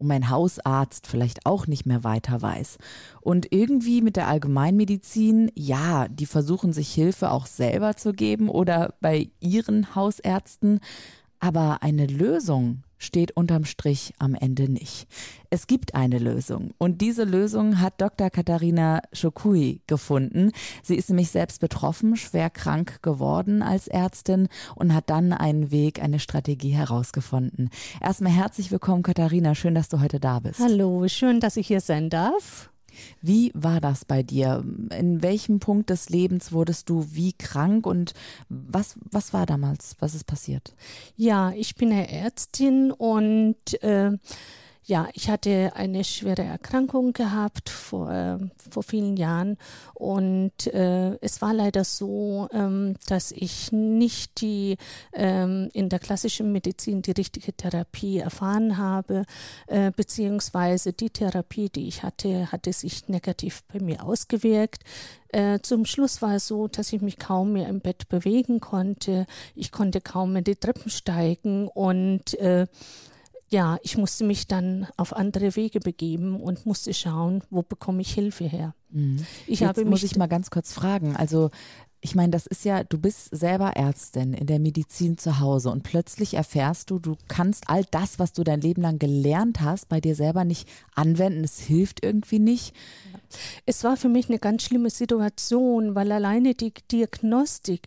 Und mein Hausarzt vielleicht auch nicht mehr weiter weiß. Und irgendwie mit der Allgemeinmedizin, ja, die versuchen sich Hilfe auch selber zu geben oder bei ihren Hausärzten, aber eine Lösung steht unterm Strich am Ende nicht. Es gibt eine Lösung und diese Lösung hat Dr. Katharina Schokui gefunden. Sie ist nämlich selbst betroffen, schwer krank geworden als Ärztin und hat dann einen Weg, eine Strategie herausgefunden. Erstmal herzlich willkommen, Katharina. Schön, dass du heute da bist. Hallo, schön, dass ich hier sein darf. Wie war das bei dir? In welchem Punkt des Lebens wurdest du wie krank und was, was war damals? Was ist passiert? Ja, ich bin eine Ärztin und äh, ja, ich hatte eine schwere Erkrankung gehabt vor, vor vielen Jahren und äh, es war leider so, ähm, dass ich nicht die ähm, in der klassischen Medizin die richtige Therapie erfahren habe, äh, beziehungsweise die Therapie, die ich hatte, hatte sich negativ bei mir ausgewirkt. Äh, zum Schluss war es so, dass ich mich kaum mehr im Bett bewegen konnte. Ich konnte kaum mehr die Treppen steigen und äh, ja, ich musste mich dann auf andere Wege begeben und musste schauen, wo bekomme ich Hilfe her. Mhm. Ich Jetzt habe muss ich mal ganz kurz fragen. Also ich meine, das ist ja, du bist selber Ärztin in der Medizin zu Hause und plötzlich erfährst du, du kannst all das, was du dein Leben lang gelernt hast, bei dir selber nicht anwenden. Es hilft irgendwie nicht. Es war für mich eine ganz schlimme Situation, weil alleine die Diagnostik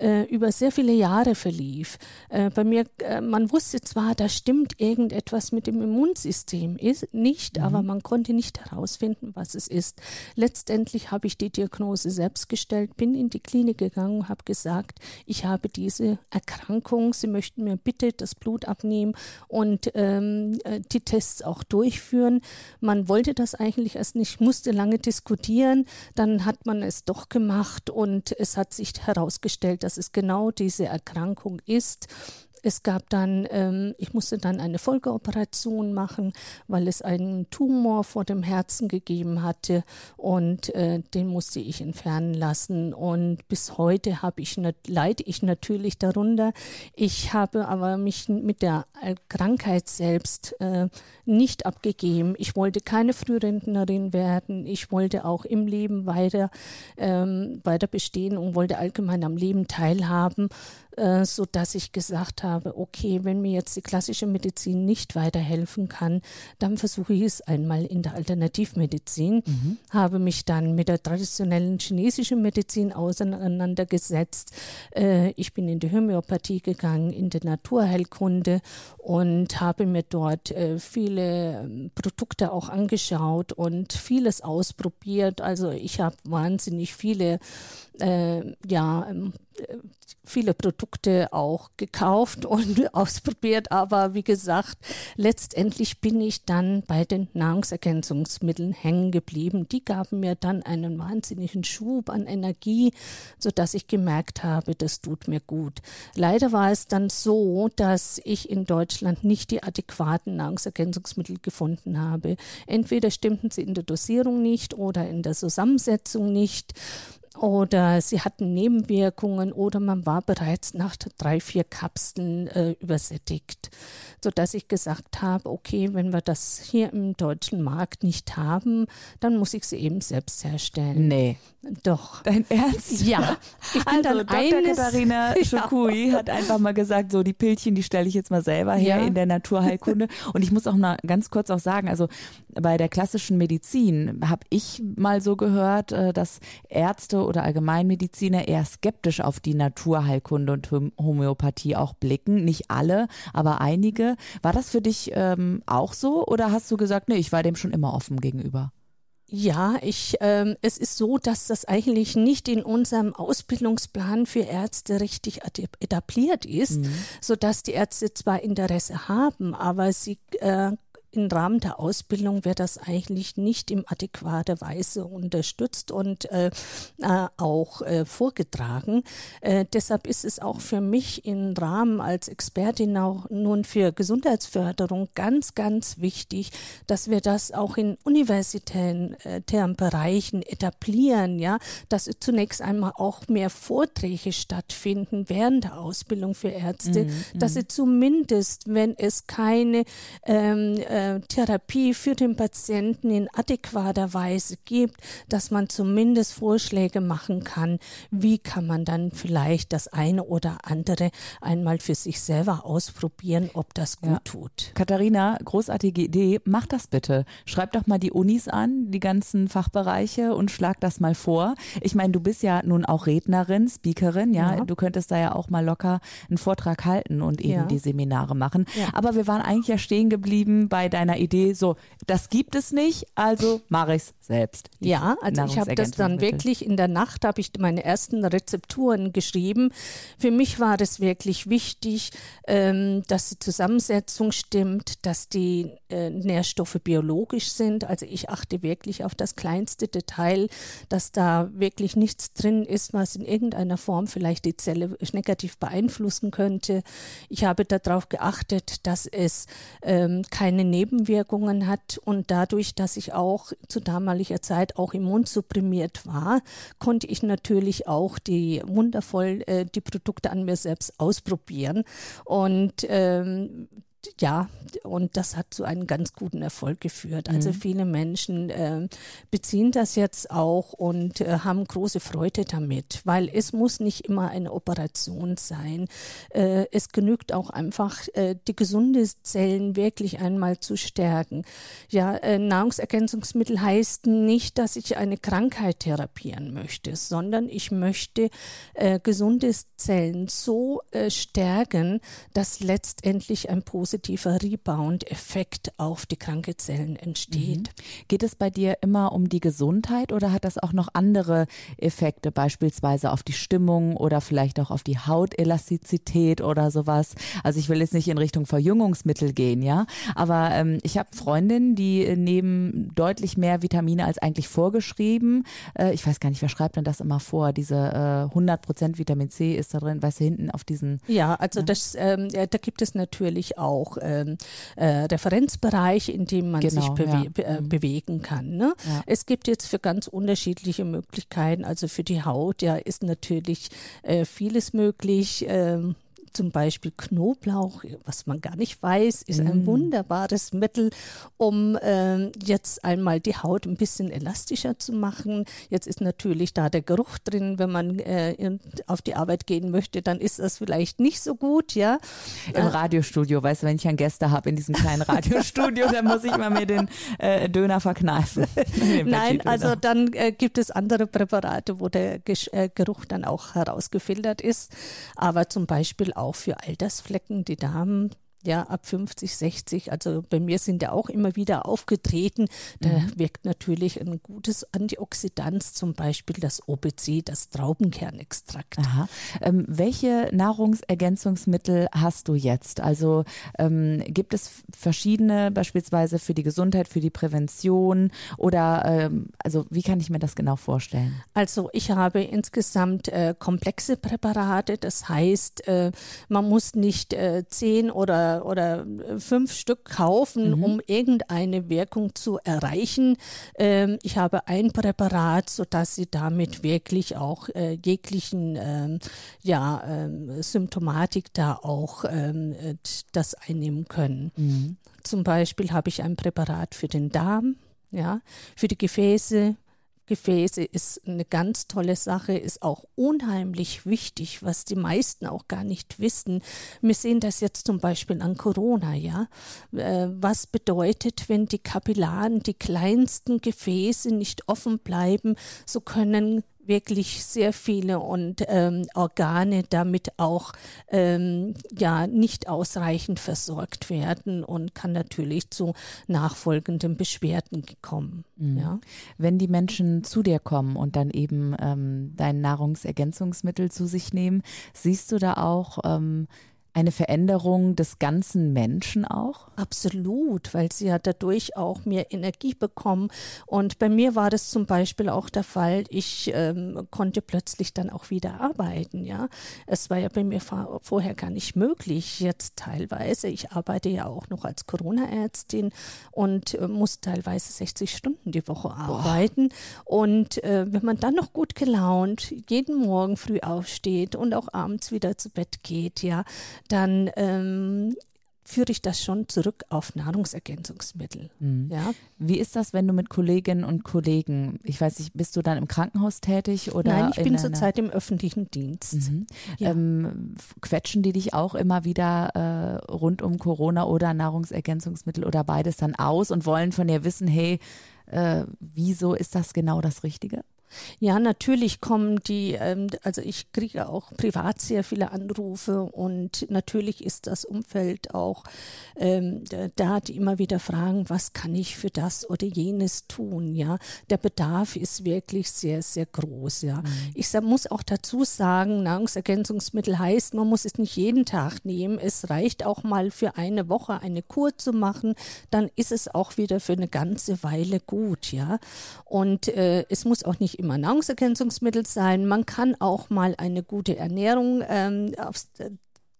äh, über sehr viele Jahre verlief. Äh, bei mir, äh, man wusste zwar, da stimmt irgendetwas mit dem Immunsystem ist, nicht, mhm. aber man konnte nicht herausfinden, was es ist. Letztendlich habe ich die Diagnose selbst gestellt, bin in die Klinik gegangen und habe gesagt, ich habe diese Erkrankung, Sie möchten mir bitte das Blut abnehmen und ähm, äh, die Tests auch durchführen. Man wollte das eigentlich erst nicht, musste lange diskutieren, dann hat man es doch gemacht und es hat sich herausgestellt, dass es genau diese Erkrankung ist es gab dann, ähm, ich musste dann eine Folgeoperation machen, weil es einen Tumor vor dem Herzen gegeben hatte und äh, den musste ich entfernen lassen. Und bis heute habe ich leide ich natürlich darunter. Ich habe aber mich mit der Krankheit selbst äh, nicht abgegeben. Ich wollte keine Frührentnerin werden. Ich wollte auch im Leben weiter, ähm, weiter bestehen und wollte allgemein am Leben teilhaben äh, so dass ich gesagt habe, okay, wenn mir jetzt die klassische Medizin nicht weiterhelfen kann, dann versuche ich es einmal in der Alternativmedizin, mhm. habe mich dann mit der traditionellen chinesischen Medizin auseinandergesetzt. Äh, ich bin in die Homöopathie gegangen, in die Naturheilkunde und habe mir dort äh, viele ähm, Produkte auch angeschaut und vieles ausprobiert. Also ich habe wahnsinnig viele äh, ja, ähm, viele Produkte auch gekauft und ausprobiert, aber wie gesagt, letztendlich bin ich dann bei den Nahrungsergänzungsmitteln hängen geblieben. Die gaben mir dann einen wahnsinnigen Schub an Energie, so dass ich gemerkt habe, das tut mir gut. Leider war es dann so, dass ich in Deutschland nicht die adäquaten Nahrungsergänzungsmittel gefunden habe. Entweder stimmten sie in der Dosierung nicht oder in der Zusammensetzung nicht oder sie hatten Nebenwirkungen oder man war bereits nach drei, vier Kapseln äh, übersättigt, sodass ich gesagt habe, okay, wenn wir das hier im deutschen Markt nicht haben, dann muss ich sie eben selbst herstellen. Nee. Doch. Dein Ernst? Ja. Ich bin also dann Dr. Eines, Katharina Schukui ja. hat einfach mal gesagt, so die Pilzchen, die stelle ich jetzt mal selber her ja. in der Naturheilkunde. Und ich muss auch mal ganz kurz auch sagen, also bei der klassischen Medizin habe ich mal so gehört, äh, dass Ärzte oder Allgemeinmediziner eher skeptisch auf die Naturheilkunde und Homöopathie auch blicken. Nicht alle, aber einige. War das für dich ähm, auch so oder hast du gesagt, nee, ich war dem schon immer offen gegenüber? Ja, ich, ähm, es ist so, dass das eigentlich nicht in unserem Ausbildungsplan für Ärzte richtig etabliert ist, mhm. so dass die Ärzte zwar Interesse haben, aber sie äh, im Rahmen der Ausbildung wird das eigentlich nicht in adäquater Weise unterstützt und äh, äh, auch äh, vorgetragen. Äh, deshalb ist es auch für mich im Rahmen als Expertin auch nun für Gesundheitsförderung ganz, ganz wichtig, dass wir das auch in universitären äh, Bereichen etablieren, ja, dass zunächst einmal auch mehr Vorträge stattfinden während der Ausbildung für Ärzte, mm, dass sie zumindest, wenn es keine ähm, äh, Therapie für den Patienten in adäquater Weise gibt, dass man zumindest Vorschläge machen kann, wie kann man dann vielleicht das eine oder andere einmal für sich selber ausprobieren, ob das gut ja. tut. Katharina, großartige Idee, mach das bitte. Schreib doch mal die Unis an, die ganzen Fachbereiche und schlag das mal vor. Ich meine, du bist ja nun auch Rednerin, Speakerin, ja, ja. du könntest da ja auch mal locker einen Vortrag halten und eben ja. die Seminare machen. Aber wir waren eigentlich ja stehen geblieben bei deiner Idee, so, das gibt es nicht, also mache ich es selbst. Ja, also ich habe das dann wirklich in der Nacht, habe ich meine ersten Rezepturen geschrieben. Für mich war es wirklich wichtig, ähm, dass die Zusammensetzung stimmt, dass die äh, Nährstoffe biologisch sind. Also ich achte wirklich auf das kleinste Detail, dass da wirklich nichts drin ist, was in irgendeiner Form vielleicht die Zelle negativ beeinflussen könnte. Ich habe darauf geachtet, dass es ähm, keine Nebenwirkungen hat und dadurch, dass ich auch zu damaliger Zeit auch immunsupprimiert war, konnte ich natürlich auch die wundervoll äh, die Produkte an mir selbst ausprobieren. Und ähm, ja, und das hat zu einem ganz guten Erfolg geführt. Also mhm. viele Menschen äh, beziehen das jetzt auch und äh, haben große Freude damit, weil es muss nicht immer eine Operation sein. Äh, es genügt auch einfach, äh, die gesunde Zellen wirklich einmal zu stärken. Ja, äh, Nahrungsergänzungsmittel heißt nicht, dass ich eine Krankheit therapieren möchte, sondern ich möchte äh, gesunde Zellen so stärken, dass letztendlich ein positives positiver Rebound-Effekt auf die kranke Zellen entsteht. Mhm. Geht es bei dir immer um die Gesundheit oder hat das auch noch andere Effekte, beispielsweise auf die Stimmung oder vielleicht auch auf die Hautelastizität oder sowas? Also ich will jetzt nicht in Richtung Verjüngungsmittel gehen, ja, aber ähm, ich habe Freundinnen, die nehmen deutlich mehr Vitamine als eigentlich vorgeschrieben. Äh, ich weiß gar nicht, wer schreibt denn das immer vor? Diese äh, 100% Vitamin C ist da drin, weißt du, hinten auf diesen. Ja, also ja. das, ähm, da gibt es natürlich auch auch ähm, äh, Referenzbereich, in dem man genau, sich bewe ja. äh, mhm. bewegen kann. Ne? Ja. Es gibt jetzt für ganz unterschiedliche Möglichkeiten, also für die Haut, ja, ist natürlich äh, vieles möglich. Zum Beispiel Knoblauch, was man gar nicht weiß, ist ein mm. wunderbares Mittel, um äh, jetzt einmal die Haut ein bisschen elastischer zu machen. Jetzt ist natürlich da der Geruch drin, wenn man äh, auf die Arbeit gehen möchte, dann ist das vielleicht nicht so gut, ja. Im äh, Radiostudio, weißt du, wenn ich einen Gäste habe in diesem kleinen Radiostudio, dann muss ich mal mir den äh, Döner verkneifen. Nein, also dann äh, gibt es andere Präparate, wo der äh, Geruch dann auch herausgefiltert ist. Aber zum Beispiel auch für Altersflecken. Die Damen ja, ab 50, 60. Also bei mir sind ja auch immer wieder aufgetreten. Da mhm. wirkt natürlich ein gutes Antioxidant, zum Beispiel das OPC, das Traubenkernextrakt. Ähm, welche Nahrungsergänzungsmittel hast du jetzt? Also ähm, gibt es verschiedene, beispielsweise für die Gesundheit, für die Prävention oder ähm, also wie kann ich mir das genau vorstellen? Also ich habe insgesamt äh, komplexe Präparate. Das heißt, äh, man muss nicht äh, zehn oder oder, fünf Stück kaufen, mhm. um irgendeine Wirkung zu erreichen. Ähm, ich habe ein Präparat, sodass Sie damit wirklich auch äh, jeglichen ähm, ja, ähm, Symptomatik da auch ähm, das einnehmen können. Mhm. Zum Beispiel habe ich ein Präparat für den Darm, ja, für die Gefäße, Gefäße ist eine ganz tolle Sache, ist auch unheimlich wichtig, was die meisten auch gar nicht wissen. Wir sehen das jetzt zum Beispiel an Corona, ja. Äh, was bedeutet, wenn die Kapillaren, die kleinsten Gefäße nicht offen bleiben, so können wirklich sehr viele und ähm, Organe damit auch ähm, ja nicht ausreichend versorgt werden und kann natürlich zu nachfolgenden Beschwerden kommen. Mhm. Ja. Wenn die Menschen zu dir kommen und dann eben ähm, dein Nahrungsergänzungsmittel zu sich nehmen, siehst du da auch ähm, eine Veränderung des ganzen Menschen auch? Absolut, weil sie ja dadurch auch mehr Energie bekommen. Und bei mir war das zum Beispiel auch der Fall, ich ähm, konnte plötzlich dann auch wieder arbeiten. Ja, Es war ja bei mir vorher gar nicht möglich, jetzt teilweise. Ich arbeite ja auch noch als Corona-Ärztin und äh, muss teilweise 60 Stunden die Woche arbeiten. Boah. Und äh, wenn man dann noch gut gelaunt jeden Morgen früh aufsteht und auch abends wieder zu Bett geht, ja, dann ähm, führe ich das schon zurück auf Nahrungsergänzungsmittel. Mhm. Ja? Wie ist das, wenn du mit Kolleginnen und Kollegen, ich weiß nicht, bist du dann im Krankenhaus tätig oder? Nein, ich bin zurzeit im öffentlichen Dienst. Mhm. Ja. Ähm, quetschen die dich auch immer wieder äh, rund um Corona oder Nahrungsergänzungsmittel oder beides dann aus und wollen von dir wissen, hey, äh, wieso ist das genau das Richtige? Ja, natürlich kommen die, ähm, also ich kriege auch privat sehr viele Anrufe und natürlich ist das Umfeld auch ähm, da, die immer wieder fragen, was kann ich für das oder jenes tun, ja. Der Bedarf ist wirklich sehr, sehr groß, ja. Mhm. Ich muss auch dazu sagen, Nahrungsergänzungsmittel heißt, man muss es nicht jeden Tag nehmen. Es reicht auch mal für eine Woche eine Kur zu machen, dann ist es auch wieder für eine ganze Weile gut, ja. Und äh, es muss auch nicht immer Nahrungsergänzungsmittel sein. Man kann auch mal eine gute Ernährung ähm, aufs,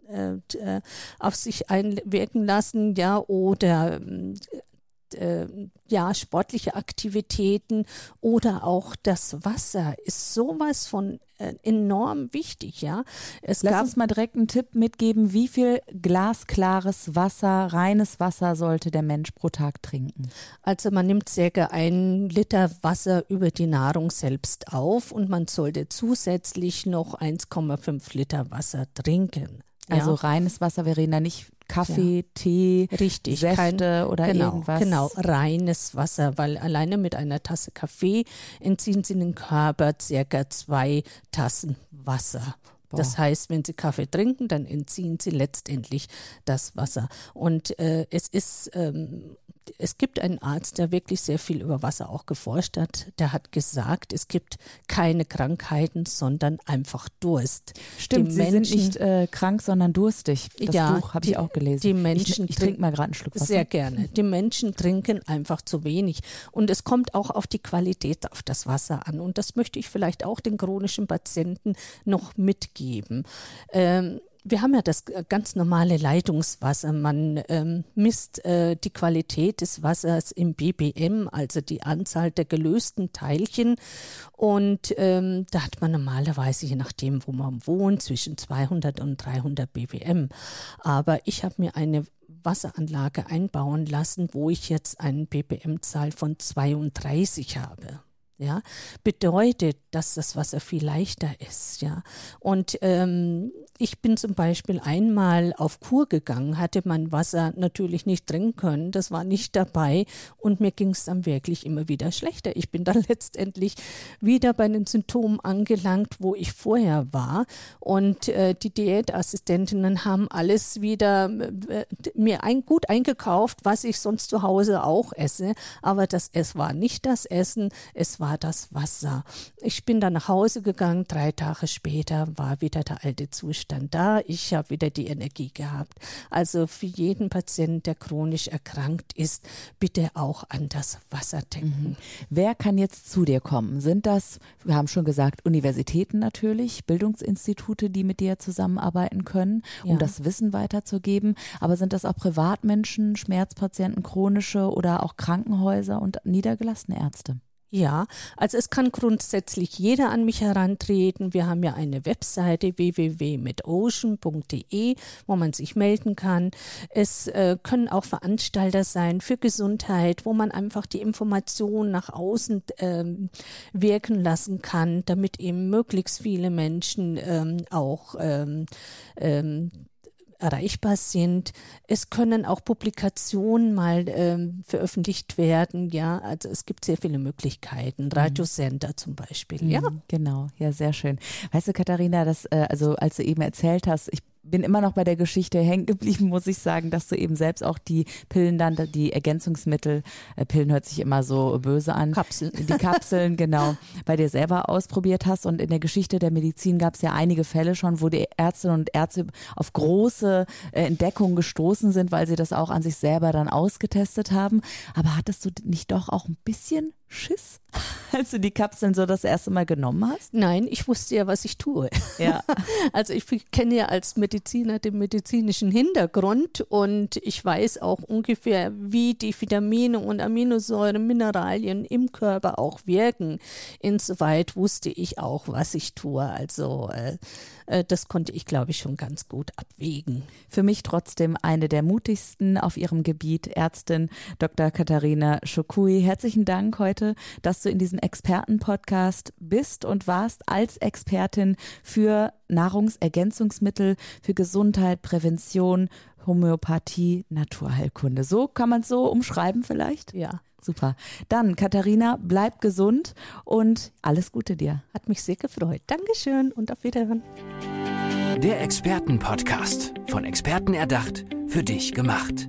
äh, äh, auf sich einwirken lassen, ja, oder äh, ja, sportliche Aktivitäten oder auch das Wasser ist sowas von äh, enorm wichtig, ja. Es Lass uns mal direkt einen Tipp mitgeben, wie viel glasklares Wasser, reines Wasser sollte der Mensch pro Tag trinken? Also man nimmt circa ein Liter Wasser über die Nahrung selbst auf und man sollte zusätzlich noch 1,5 Liter Wasser trinken. Also ja. reines Wasser, wir reden da nicht Kaffee, ja. Tee, Richtig, Säfte kein, oder genau, irgendwas. Genau, reines Wasser, weil alleine mit einer Tasse Kaffee entziehen Sie den Körper circa zwei Tassen Wasser. Das heißt, wenn Sie Kaffee trinken, dann entziehen Sie letztendlich das Wasser. Und äh, es ist ähm, es gibt einen Arzt, der wirklich sehr viel über Wasser auch geforscht hat. Der hat gesagt, es gibt keine Krankheiten, sondern einfach Durst. Stimmt, die sie Menschen, sind nicht äh, krank, sondern durstig. Das ja, Buch habe ich auch gelesen. Die Menschen ich, ich trinke mal gerade einen Schluck Wasser. Sehr gerne. Die Menschen trinken einfach zu wenig. Und es kommt auch auf die Qualität auf das Wasser an. Und das möchte ich vielleicht auch den chronischen Patienten noch mitgeben. Ähm, wir haben ja das äh, ganz normale Leitungswasser. Man ähm, misst äh, die Qualität des Wassers im BBM, also die Anzahl der gelösten Teilchen. Und ähm, da hat man normalerweise, je nachdem, wo man wohnt, zwischen 200 und 300 BBM. Aber ich habe mir eine Wasseranlage einbauen lassen, wo ich jetzt eine BBM-Zahl von 32 habe ja, bedeutet, dass das Wasser viel leichter ist, ja. Und ähm, ich bin zum Beispiel einmal auf Kur gegangen, hatte mein Wasser natürlich nicht trinken können, das war nicht dabei und mir ging es dann wirklich immer wieder schlechter. Ich bin dann letztendlich wieder bei den Symptomen angelangt, wo ich vorher war und äh, die Diätassistentinnen haben alles wieder äh, mir ein, gut eingekauft, was ich sonst zu Hause auch esse, aber das es war nicht das Essen, es war das Wasser. Ich bin dann nach Hause gegangen, drei Tage später war wieder der alte Zustand da. Ich habe wieder die Energie gehabt. Also für jeden Patienten, der chronisch erkrankt ist, bitte auch an das Wasser denken. Mhm. Wer kann jetzt zu dir kommen? Sind das, wir haben schon gesagt, Universitäten natürlich, Bildungsinstitute, die mit dir zusammenarbeiten können, um ja. das Wissen weiterzugeben. Aber sind das auch Privatmenschen, Schmerzpatienten, chronische oder auch Krankenhäuser und niedergelassene Ärzte? Ja, also es kann grundsätzlich jeder an mich herantreten. Wir haben ja eine Webseite www.metocean.de, wo man sich melden kann. Es äh, können auch Veranstalter sein für Gesundheit, wo man einfach die Information nach außen ähm, wirken lassen kann, damit eben möglichst viele Menschen ähm, auch ähm, ähm erreichbar sind. Es können auch Publikationen mal ähm, veröffentlicht werden. Ja, also es gibt sehr viele Möglichkeiten. Mhm. Radiosender zum Beispiel. Ja, mhm, genau. Ja, sehr schön. Weißt du, Katharina, das, äh, also als du eben erzählt hast, ich bin immer noch bei der Geschichte hängen geblieben, muss ich sagen, dass du eben selbst auch die Pillen dann, die Ergänzungsmittel, äh, Pillen hört sich immer so böse an. Kapseln. Die Kapseln, genau, bei dir selber ausprobiert hast. Und in der Geschichte der Medizin gab es ja einige Fälle schon, wo die Ärztinnen und Ärzte auf große äh, Entdeckungen gestoßen sind, weil sie das auch an sich selber dann ausgetestet haben. Aber hattest du nicht doch auch ein bisschen Schiss, als du die Kapseln so das erste Mal genommen hast? Nein, ich wusste ja, was ich tue. Ja. Also ich kenne ja als Mediziner den medizinischen Hintergrund und ich weiß auch ungefähr, wie die Vitamine und Aminosäuren, Mineralien im Körper auch wirken. Insoweit wusste ich auch, was ich tue. Also äh, äh, das konnte ich, glaube ich, schon ganz gut abwägen. Für mich trotzdem eine der mutigsten auf ihrem Gebiet, Ärztin Dr. Katharina Schokui. Herzlichen Dank heute, dass du in diesem Expertenpodcast bist und warst als Expertin für Nahrungsergänzungsmittel, für Gesundheit, Prävention, Homöopathie, Naturheilkunde. So kann man es so umschreiben vielleicht? Ja. Super. Dann, Katharina, bleib gesund und alles Gute dir. Hat mich sehr gefreut. Dankeschön und auf Wiederhören. Der Expertenpodcast. Von Experten erdacht, für dich gemacht.